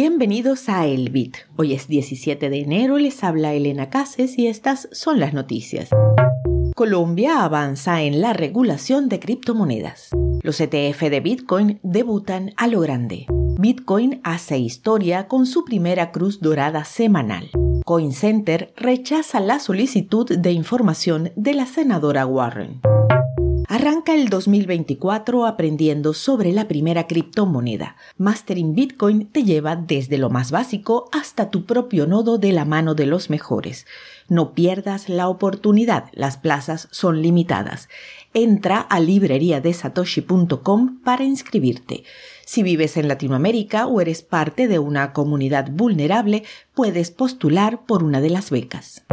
Bienvenidos a El Bit. Hoy es 17 de enero, les habla Elena Cases y estas son las noticias. Colombia avanza en la regulación de criptomonedas. Los ETF de Bitcoin debutan a lo grande. Bitcoin hace historia con su primera cruz dorada semanal. CoinCenter rechaza la solicitud de información de la senadora Warren. Arranca el 2024 aprendiendo sobre la primera criptomoneda. Mastering Bitcoin te lleva desde lo más básico hasta tu propio nodo de la mano de los mejores. No pierdas la oportunidad, las plazas son limitadas. Entra a libreriadesatoshi.com para inscribirte. Si vives en Latinoamérica o eres parte de una comunidad vulnerable, puedes postular por una de las becas.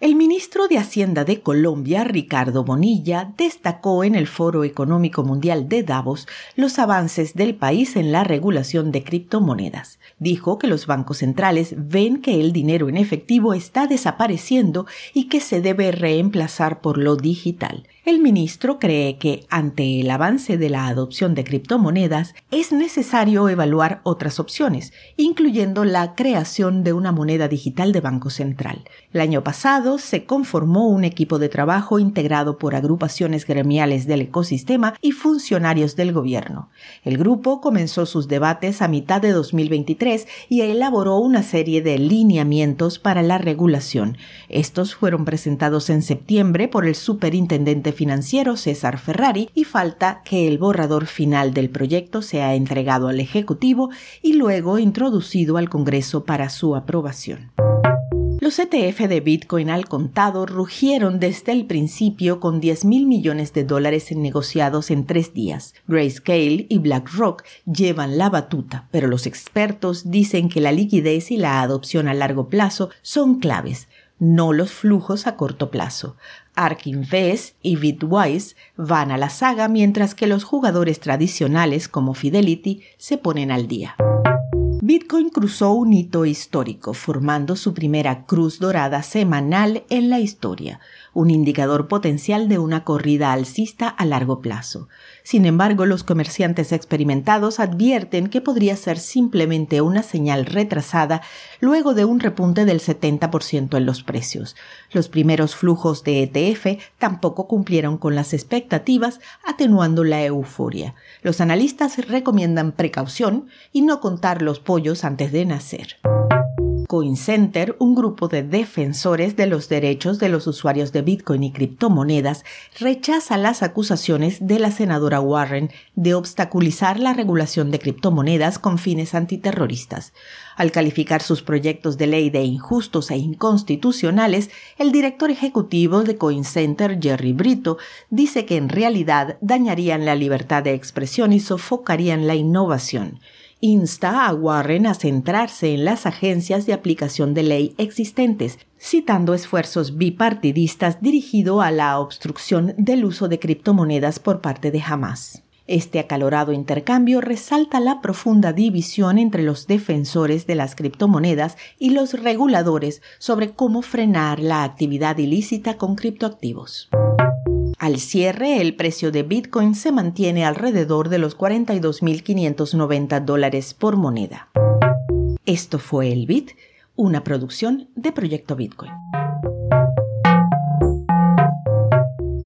El ministro de Hacienda de Colombia, Ricardo Bonilla, destacó en el Foro Económico Mundial de Davos los avances del país en la regulación de criptomonedas. Dijo que los bancos centrales ven que el dinero en efectivo está desapareciendo y que se debe reemplazar por lo digital. El ministro cree que, ante el avance de la adopción de criptomonedas, es necesario evaluar otras opciones, incluyendo la creación de una moneda digital de Banco Central. El año pasado se conformó un equipo de trabajo integrado por agrupaciones gremiales del ecosistema y funcionarios del gobierno. El grupo comenzó sus debates a mitad de 2023 y elaboró una serie de lineamientos para la regulación. Estos fueron presentados en septiembre por el superintendente financiero César Ferrari y falta que el borrador final del proyecto sea entregado al Ejecutivo y luego introducido al Congreso para su aprobación. Los ETF de Bitcoin al contado rugieron desde el principio con 10 mil millones de dólares negociados en tres días. Grayscale y BlackRock llevan la batuta, pero los expertos dicen que la liquidez y la adopción a largo plazo son claves no los flujos a corto plazo. Ark Invest y Bitwise van a la saga mientras que los jugadores tradicionales como Fidelity se ponen al día. Bitcoin cruzó un hito histórico, formando su primera cruz dorada semanal en la historia, un indicador potencial de una corrida alcista a largo plazo. Sin embargo, los comerciantes experimentados advierten que podría ser simplemente una señal retrasada luego de un repunte del 70% en los precios. Los primeros flujos de ETF tampoco cumplieron con las expectativas, atenuando la euforia. Los analistas recomiendan precaución y no contar los pollos antes de nacer. CoinCenter, un grupo de defensores de los derechos de los usuarios de Bitcoin y criptomonedas, rechaza las acusaciones de la senadora Warren de obstaculizar la regulación de criptomonedas con fines antiterroristas. Al calificar sus proyectos de ley de injustos e inconstitucionales, el director ejecutivo de CoinCenter, Jerry Brito, dice que en realidad dañarían la libertad de expresión y sofocarían la innovación insta a Warren a centrarse en las agencias de aplicación de ley existentes, citando esfuerzos bipartidistas dirigidos a la obstrucción del uso de criptomonedas por parte de Hamas. Este acalorado intercambio resalta la profunda división entre los defensores de las criptomonedas y los reguladores sobre cómo frenar la actividad ilícita con criptoactivos. Al cierre, el precio de Bitcoin se mantiene alrededor de los 42.590 dólares por moneda. Esto fue el Bit, una producción de Proyecto Bitcoin.